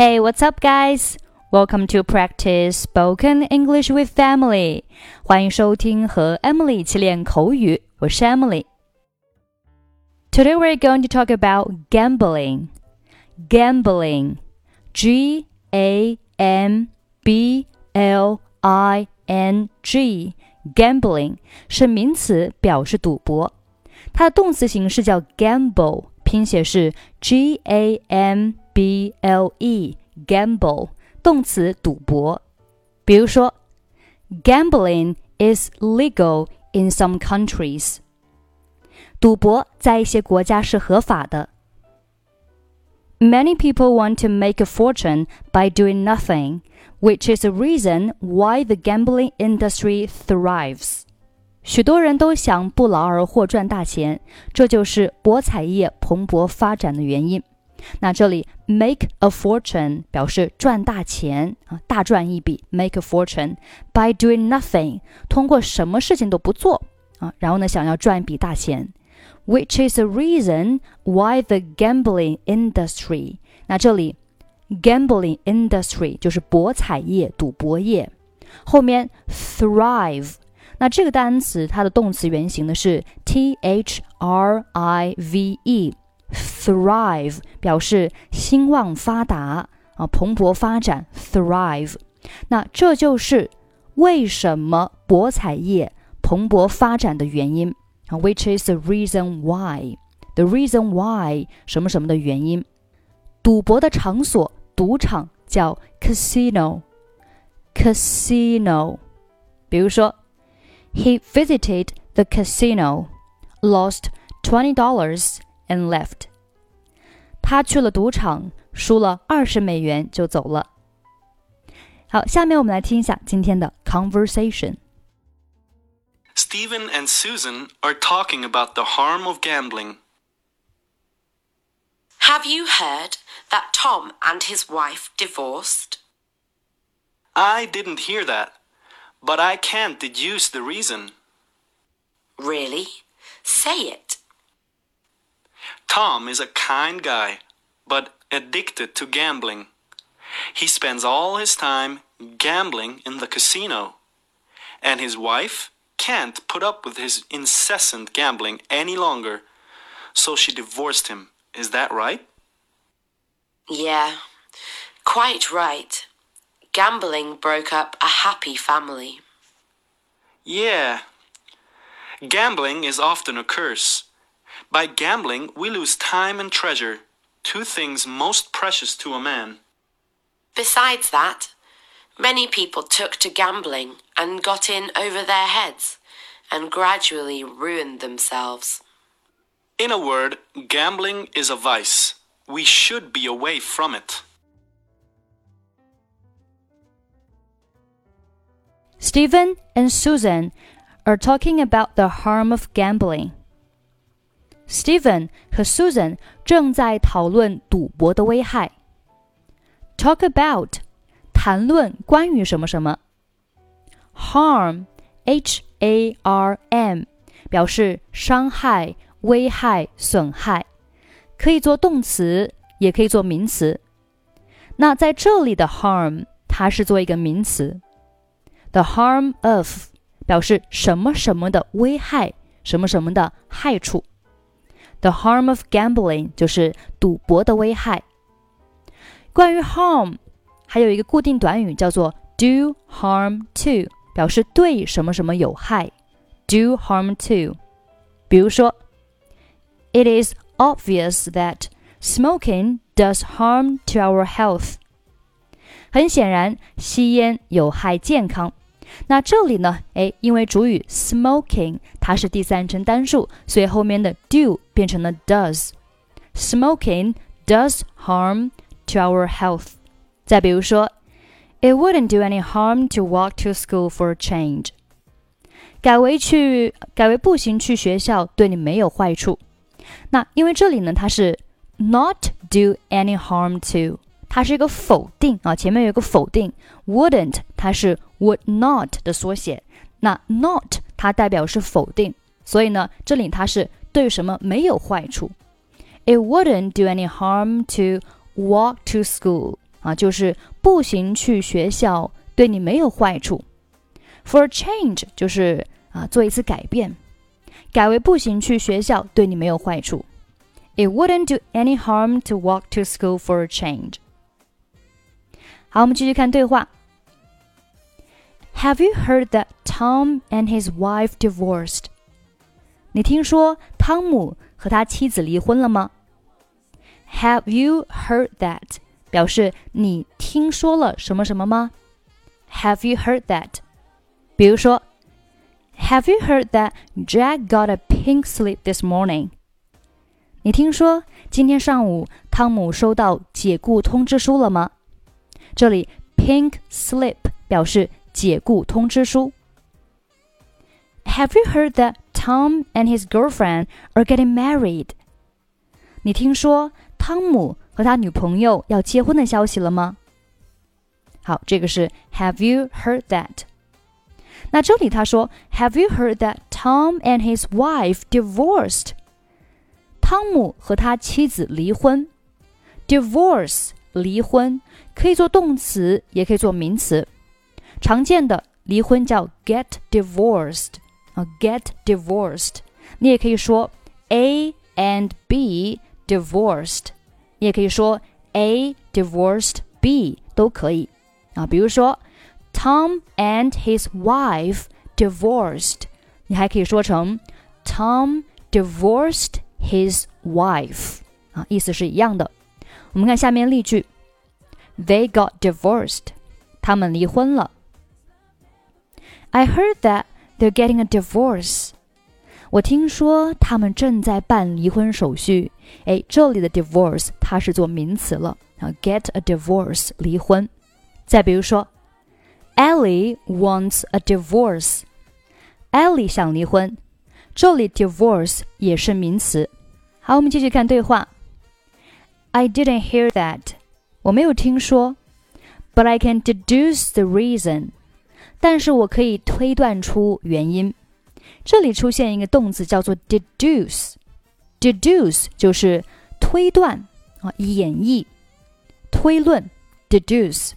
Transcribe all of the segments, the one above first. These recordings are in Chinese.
Hey, what's up, guys? Welcome to practice spoken English with Emily. 欢迎收听和 Emily 一起练口语，我是 Emily。Today we're going to talk about gambling. Gambling, G A M B L I N G. Gambling 是名词，表示赌博。它的动词形式叫 gamble，拼写是 G A M B L E。Gamble 动词赌博。比如说，Gambling is legal in some countries。赌博在一些国家是合法的。Many people want to make a fortune by doing nothing, which is a reason why the gambling industry thrives. 许多人都想不劳而获赚大钱，这就是博彩业蓬勃发展的原因。 那这里 make a fortune 表示赚大钱啊，大赚一笔。make a fortune by doing nothing，通过什么事情都不做啊，然后呢，想要赚一笔大钱。Which is a reason why the gambling industry，那这里 gambling industry 就是博彩业、赌博业。后面 thrive，那这个单词它的动词原形呢是 t h r i v e。 thrive 表示兴旺发达啊，蓬勃发展。thrive，那这就是为什么博彩业蓬勃发展的原因啊，which is the reason why，the reason why 什么什么的原因。赌博的场所，赌场叫 casino，casino。比如说，He visited the casino, lost twenty dollars. and left。他去了赌场，输了二十美元就走了。好，下面我们来听一下今天的 conversation。Stephen and Susan are talking about the harm of gambling. Have you heard that Tom and his wife divorced? I didn't hear that, but I can't deduce the reason. Really? Say it. Tom is a kind guy, but addicted to gambling. He spends all his time gambling in the casino. And his wife can't put up with his incessant gambling any longer, so she divorced him. Is that right? Yeah, quite right. Gambling broke up a happy family. Yeah. Gambling is often a curse. By gambling, we lose time and treasure, two things most precious to a man. Besides that, many people took to gambling and got in over their heads and gradually ruined themselves. In a word, gambling is a vice. We should be away from it. Stephen and Susan are talking about the harm of gambling. Stephen 和 Susan 正在讨论赌博的危害。Talk about 谈论关于什么什么。Harm H A R M 表示伤害、危害、损害，可以做动词，也可以做名词。那在这里的 harm 它是做一个名词。The harm of 表示什么什么的危害，什么什么的害处。The harm of gambling 就是赌博的危害。关于 harm，还有一个固定短语叫做 do harm to，表示对什么什么有害。do harm to，比如说，It is obvious that smoking does harm to our health。很显然，吸烟有害健康。那这里呢？哎，因为主语 smoking 它是第三人称单数，所以后面的 do 变成了 does。Smoking does harm to our health。再比如说，It wouldn't do any harm to walk to school for a change。改为去改为步行去学校对你没有坏处。那因为这里呢，它是 not do any harm to。 它是一个否定啊，前面有一个否定，wouldn't 它是 would not 的缩写，那 not 它代表是否定，所以呢，这里它是对什么没有坏处。It wouldn't do any harm to walk to school 啊，就是步行去学校对你没有坏处。For a change 就是啊，做一次改变，改为步行去学校对你没有坏处。It wouldn't do any harm to walk to school for a change. 好，我们继续看对话。Have you heard that Tom and his wife divorced? 你听说汤姆和他妻子离婚了吗？Have you heard that? 表示你听说了什么什么吗？Have you heard that? 比如说，Have you heard that Jack got a pink slip this morning? 你听说今天上午汤姆收到解雇通知书了吗？这里 pink slip 表示解雇通知书。Have you heard that Tom and his girlfriend are getting married? 你听说汤姆和他女朋友要结婚的消息了吗？好，这个是 Have you heard that？那这里他说 Have you heard that Tom and his wife divorced？汤姆和他妻子离婚。Divorce 离婚可以做动词，也可以做名词。常见的离婚叫 get divorced 啊，get divorced。你也可以说 A and B divorced，你也可以说 A divorced B 都可以啊。比如说 Tom and his wife divorced，你还可以说成 Tom divorced his wife 啊，意思是一样的。我们看下面例句：They got divorced，他们离婚了。I heard that they're getting a divorce。我听说他们正在办离婚手续。哎，这里的 divorce 它是做名词了啊，get a divorce 离婚。再比如说，Ellie wants a divorce。Ellie 想离婚，这里 divorce 也是名词。好，我们继续看对话。 I didn't hear that，我没有听说，but I can deduce the reason。但是我可以推断出原因。这里出现一个动词叫做 deduce，deduce 就是推断啊，演绎、推论。deduce，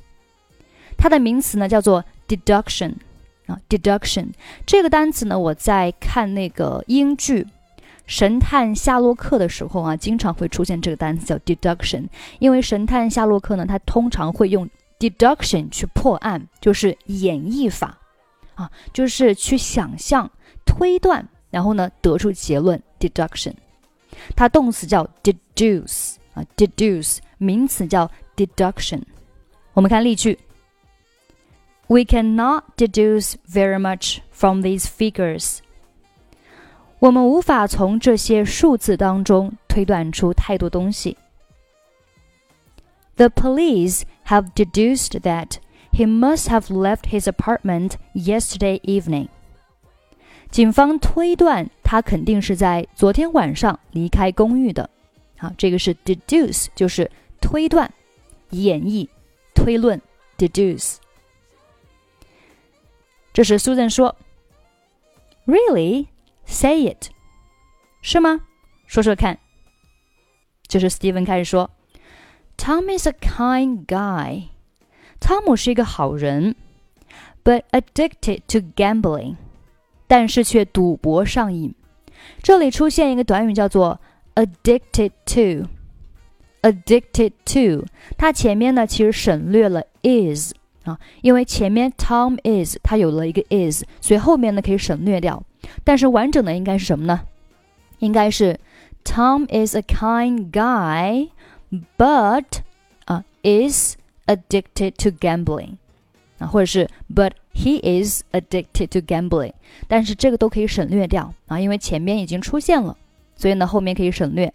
它的名词呢叫做 deduction 啊，deduction 这个单词呢，我在看那个英剧《神探夏洛克》的时候啊，经常会出现这个单词叫 deduction，因为神探夏洛克呢，他通常会用 deduction 去破案，就是演绎法啊，就是去想象、推断，然后呢得出结论。deduction，它动词叫 deduce 啊，deduce 名词叫 deduction。我们看例句：We cannot deduce very much from these figures。我们无法从这些数字当中推断出太多东西。The police have deduced that he must have left his apartment yesterday evening. 警方推断他肯定是在昨天晚上离开公寓的。好，这个是 deduce，就是推断、演绎、推论。deduce。这时 Susan 说：“Really? Say it。”是吗？说说看。就是 Steven 开始说。Tom is a kind guy. 汤姆是一个好人，but addicted to gambling，但是却赌博上瘾。这里出现一个短语叫做 addicted to。addicted to，它前面呢其实省略了 is 啊，因为前面 Tom is 它有了一个 is，所以后面呢可以省略掉。但是完整的应该是什么呢？应该是 Tom is a kind guy。but 啊 is addicted to gambling 啊，或者是 but he is addicted to gambling，但是这个都可以省略掉啊，因为前面已经出现了，所以呢后面可以省略。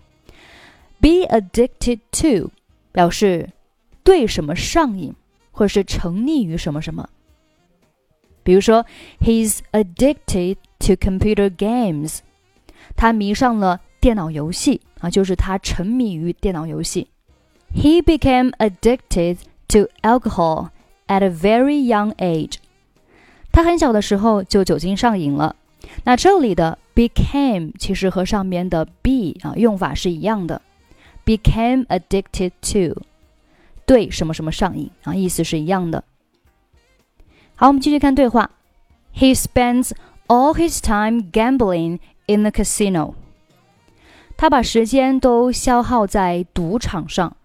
Be addicted to 表示对什么上瘾，或者是沉溺于什么什么。比如说，He's addicted to computer games，他迷上了电脑游戏啊，就是他沉迷于电脑游戏。He became addicted to alcohol at a very young age。他很小的时候就酒精上瘾了。那这里的 became 其实和上面的 be 啊用法是一样的。Became addicted to 对什么什么上瘾啊，意思是一样的。好，我们继续看对话。He spends all his time gambling in the casino. 他把时间都消耗在赌场上。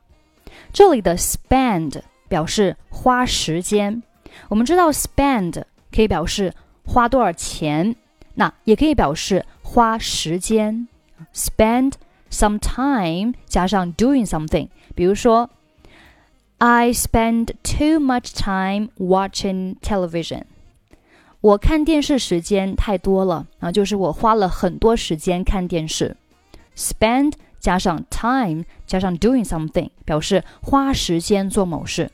这里的 spend 表示花时间。我们知道 spend 可以表示花多少钱，那也可以表示花时间。spend some time 加上 doing something，比如说，I spend too much time watching television。 我看电视时间太多了啊，就是我花了很多时间看电视。spend 加上 time 加上 doing something 表示花时间做某事。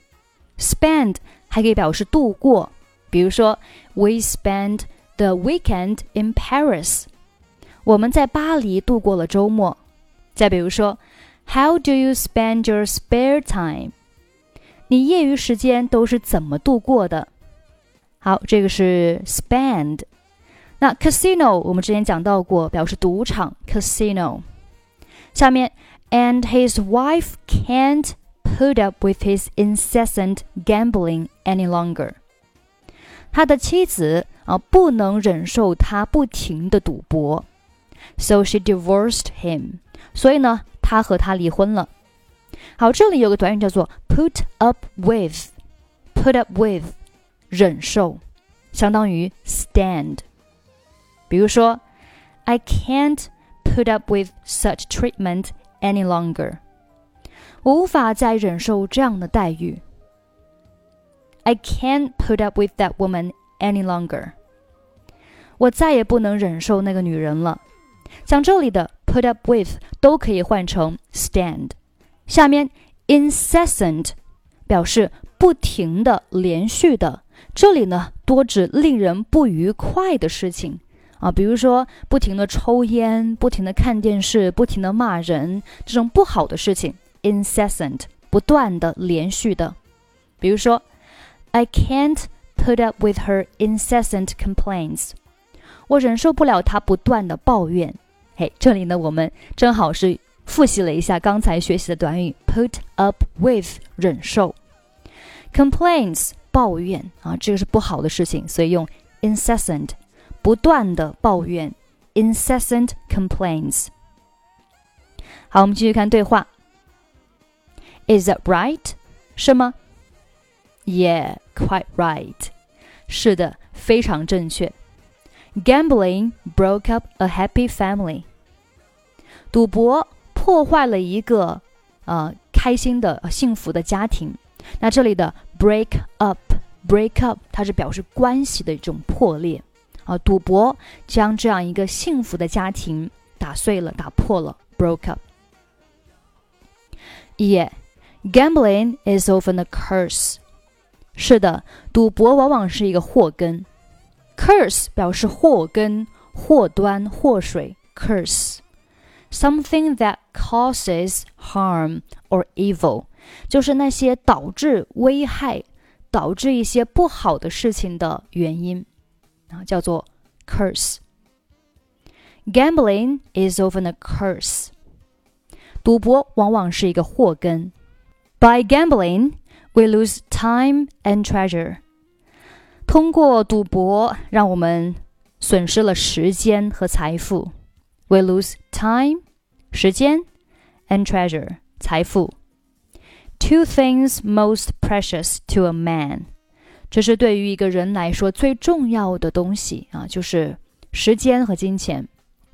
spend 还可以表示度过，比如说 We spend the weekend in Paris。我们在巴黎度过了周末。再比如说，How do you spend your spare time？你业余时间都是怎么度过的？好，这个是 spend。那 casino 我们之前讲到过，表示赌场 casino。下面，and his wife can't put up with his incessant gambling any longer。他的妻子啊不能忍受他不停的赌博，so she divorced him。所以呢，他和他离婚了。好，这里有个短语叫做 put up with，put up with， 忍受，相当于 stand。比如说，I can't。put up with such treatment any longer。我无法再忍受这样的待遇。I can't put up with that woman any longer。我再也不能忍受那个女人了。像这里的 put up with 都可以换成 stand。下面 incessant 表示不停的、连续的， 这里呢多指令人不愉快的事情。啊，比如说不停的抽烟、不停的看电视、不停的骂人，这种不好的事情，incessant，不断的、连续的。比如说，I can't put up with her incessant complaints，我忍受不了她不断的抱怨。嘿，这里呢，我们正好是复习了一下刚才学习的短语，put up with，忍受，complaints，抱怨啊，这个是不好的事情，所以用 incessant。不断的抱怨，incessant complaints。好，我们继续看对话。Is that right？是吗？Yeah, quite right。是的，非常正确。Gambling broke up a happy family。赌博破坏了一个呃开心的、幸福的家庭。那这里的 break up，break up，它是表示关系的一种破裂。啊，赌博将这样一个幸福的家庭打碎了，打破了，broke up。Yeah, gambling is often a curse。是的，赌博往往是一个祸根。Curse 表示祸根、祸端、祸水。Curse，something that causes harm or evil， 就是那些导致危害、导致一些不好的事情的原因。啊，叫做 curse。Gambling is often a curse。赌博往往是一个祸根。By gambling, we lose time and treasure。通过赌博，让我们损失了时间和财富。We lose time，时间，and treasure，财富。 Two things most precious to a man。这是对于一个人来说最重要的东西啊，就是时间和金钱。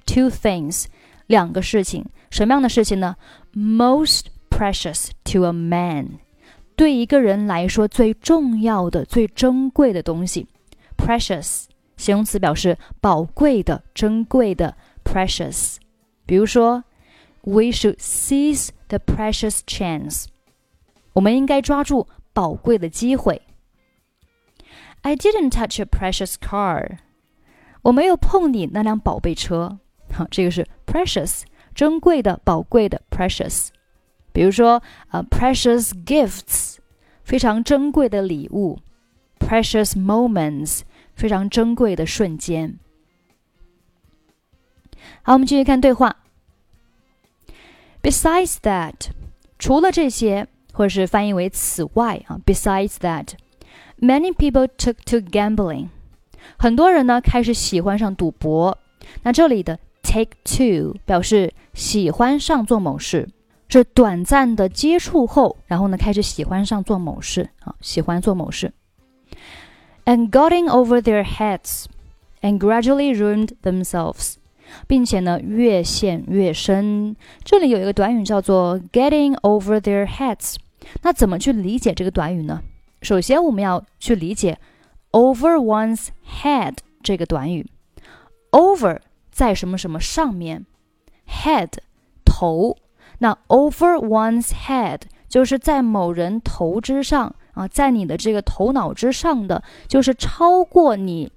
Two things，两个事情，什么样的事情呢？Most precious to a man，对一个人来说最重要的、最珍贵的东西。Precious，形容词表示宝贵的、珍贵的。Precious，比如说，We should seize the precious chance， 我们应该抓住宝贵的机会。I didn't touch a precious car。我没有碰你那辆宝贝车。好，这个是 precious，珍贵的、宝贵的 precious。比如说，呃，precious gifts，非常珍贵的礼物；precious moments，非常珍贵的瞬间。好，我们继续看对话。Besides that，除了这些，或者是翻译为此外啊，besides that，many people took to gambling。很多人呢开始喜欢上赌博。那这里的 take to 表示喜欢上做某事，是短暂的接触后，然后呢开始喜欢上做某事啊，喜欢做某事。And getting over their heads and gradually ruined themselves，并且呢越陷越深。这里有一个短语叫做 getting over their heads。 那怎么去理解这个短语呢？首先我们要去理解 over one's head 这个短语。over 在什么什么上面，head 头，那 over one's head 就是在某人头之上啊，在你的这个头脑之上的，就是超过你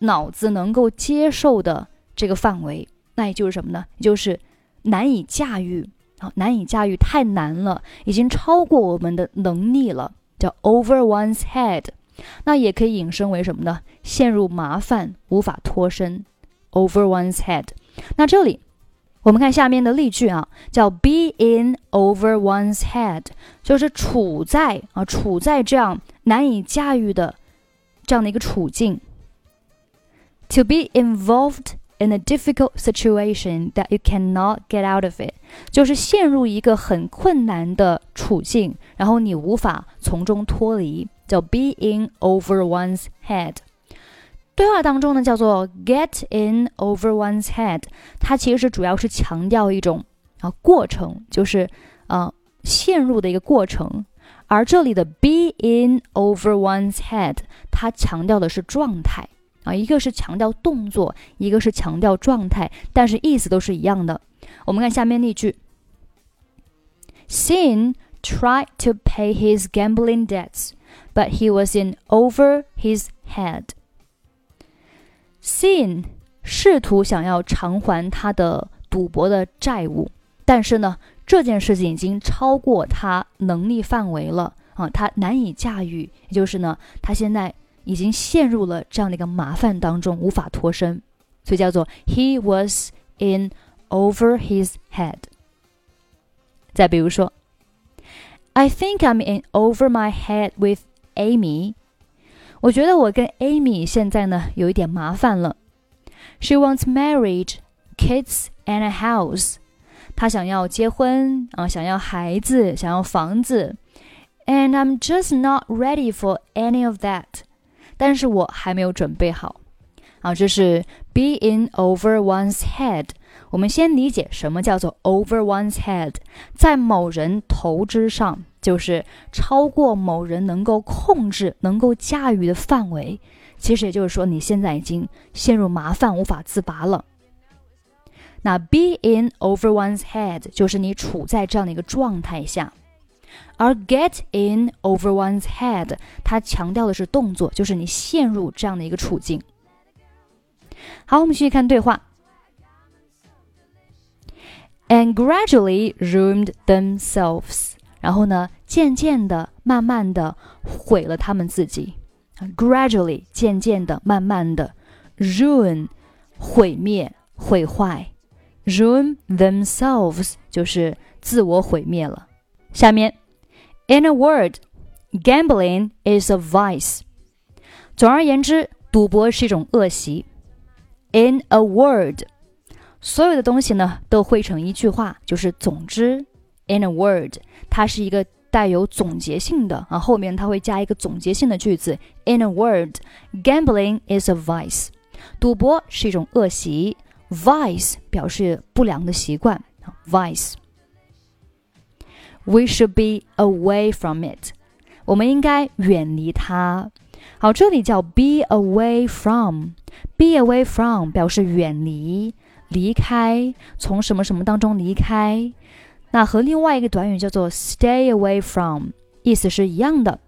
脑子能够接受的这个范围。那也就是什么呢？就是难以驾驭，难以驾驭，太难了，已经超过我们的能力了，叫 over one's head。那也可以引申为什么呢？陷入麻烦，无法脱身。Over one's head。那这里我们看下面的例句啊，叫 be in over one's head，就是处在啊处在这样难以驾驭的这样的一个处境。To be involved in a difficult situation that you cannot get out of it，就是陷入一个很困难的处境，然后你无法从中脱离，叫 be in over one's head。对话当中呢，叫做 get in over one's head，它其实主要是强调一种啊过程，就是啊陷入的一个过程。而这里的 be in over one's head，它强调的是状态啊，一个是强调动作，一个是强调状态，但是意思都是一样的。我们看下面例句：Sin tried to pay his gambling debts, but he was in over his head. Sin 试图想要偿还他的赌博的债务，但是呢，这件事情已经超过他能力范围了啊，他难以驾驭，也就是呢，他现在已经陷入了这样的一个麻烦当中，无法脱身，所以叫做 He was in over his head。再比如说，I think I'm in over my head with Amy。我觉得我跟 Amy 现在呢有一点麻烦了。She wants marriage, kids, and a house. 她想要结婚啊，想要孩子，想要房子。And I'm just not ready for any of that. 但是我还没有准备好。啊，这是 be in over one's head。我们先理解什么叫做 over one's head，在某人头之上。就是超过某人能够控制、能够驾驭的范围。其实也就是说，你现在已经陷入麻烦，无法自拔了。那 be in over one's head 就是你处在这样的一个状态下，而 get in over one's head 它强调的是动作，就是你陷入这样的一个处境。好，我们继续看对话。And gradually ruined themselves. 然后呢，渐渐的、慢慢的毁了他们自己，gradually，渐渐的、慢慢的，ruin，毁灭、毁坏，ruin themselves 就是自我毁灭了。下面，in a word，gambling is a vice。总而言之，赌博是一种恶习。in a word，所有的东西呢都汇成一句话，就是总之。In a word，它是一个带有总结性的啊，后面它会加一个总结性的句子。In a word，gambling is a vice，赌博是一种恶习。Vice 表示不良的习惯，vice。We should be away from it，我们应该远离它。好，这里叫 be away from，be away from 表示远离、离开，从什么什么当中离开。那和另外一个短语叫做 stay away from 意思是一样的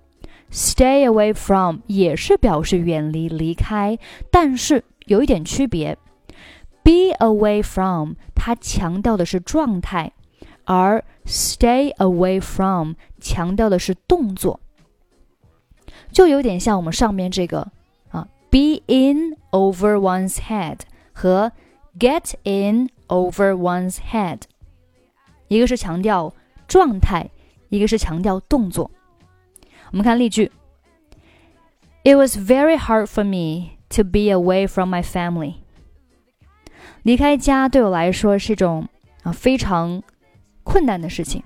，stay away from 也是表示远离、离开，但是有一点区别。be away from 它强调的是状态，而 stay away from 强调的是动作，就有点像我们上面这个啊，be in over one's head 和 get in over one's head。一个是强调状态， 一个是强调动作。我们看例句：It was very hard for me to be away from my family。离开家对我来说是一种啊非常 困难的事情。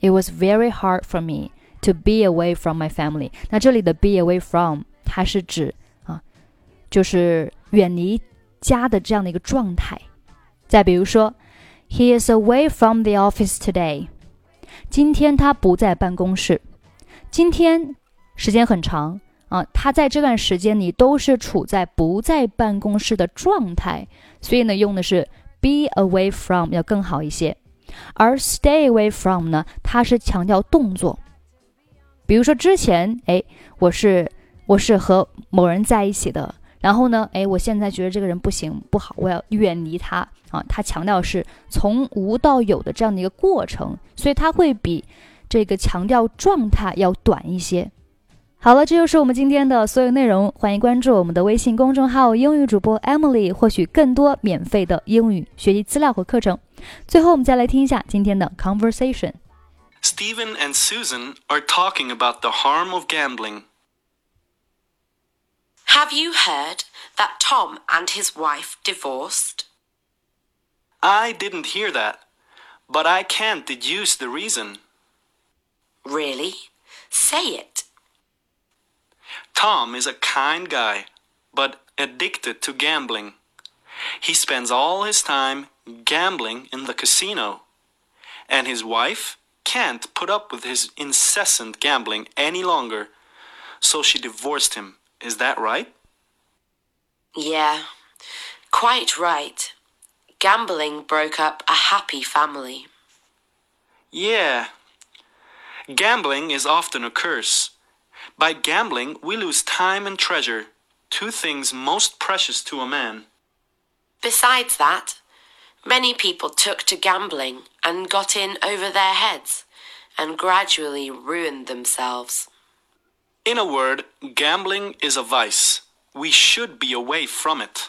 It was very hard for me to be away from my family。那这里的 be away from 它是指啊，就是远离家的这样的一个状态。再比如说，He is away from the office today。今天他不在办公室。今天时间很长啊，他在这段时间里都是处在不在办公室的状态，所以呢，用的是 be away from 要更好一些。而 stay away from 呢，它是强调动作。比如说之前，哎，我是我是和某人在一起的，然后呢，哎，我现在觉得这个人不行不好，我要远离他啊。他强调是从无到有的这样的一个过程，所以他会比。这个强调状态要短一些。好了，这就是我们今天的所有内容。欢迎关注我们的微信公众号“英语主播 Emily”，获取更多免费的英语学习资料和课程。最后，我们再来听一下今天的 conversation。Stephen and Susan are talking about the harm of gambling. Have you heard that Tom and his wife divorced? I didn't hear that, but I can't deduce the reason. Really? Say it. Tom is a kind guy, but addicted to gambling. He spends all his time gambling in the casino. And his wife can't put up with his incessant gambling any longer, so she divorced him. Is that right? Yeah, quite right. Gambling broke up a happy family. Yeah, Gambling is often a curse. By gambling, we lose time and treasure, two things most precious to a man. Besides that, many people took to gambling and got in over their heads and gradually ruined themselves. In a word, gambling is a vice. We should be away from it.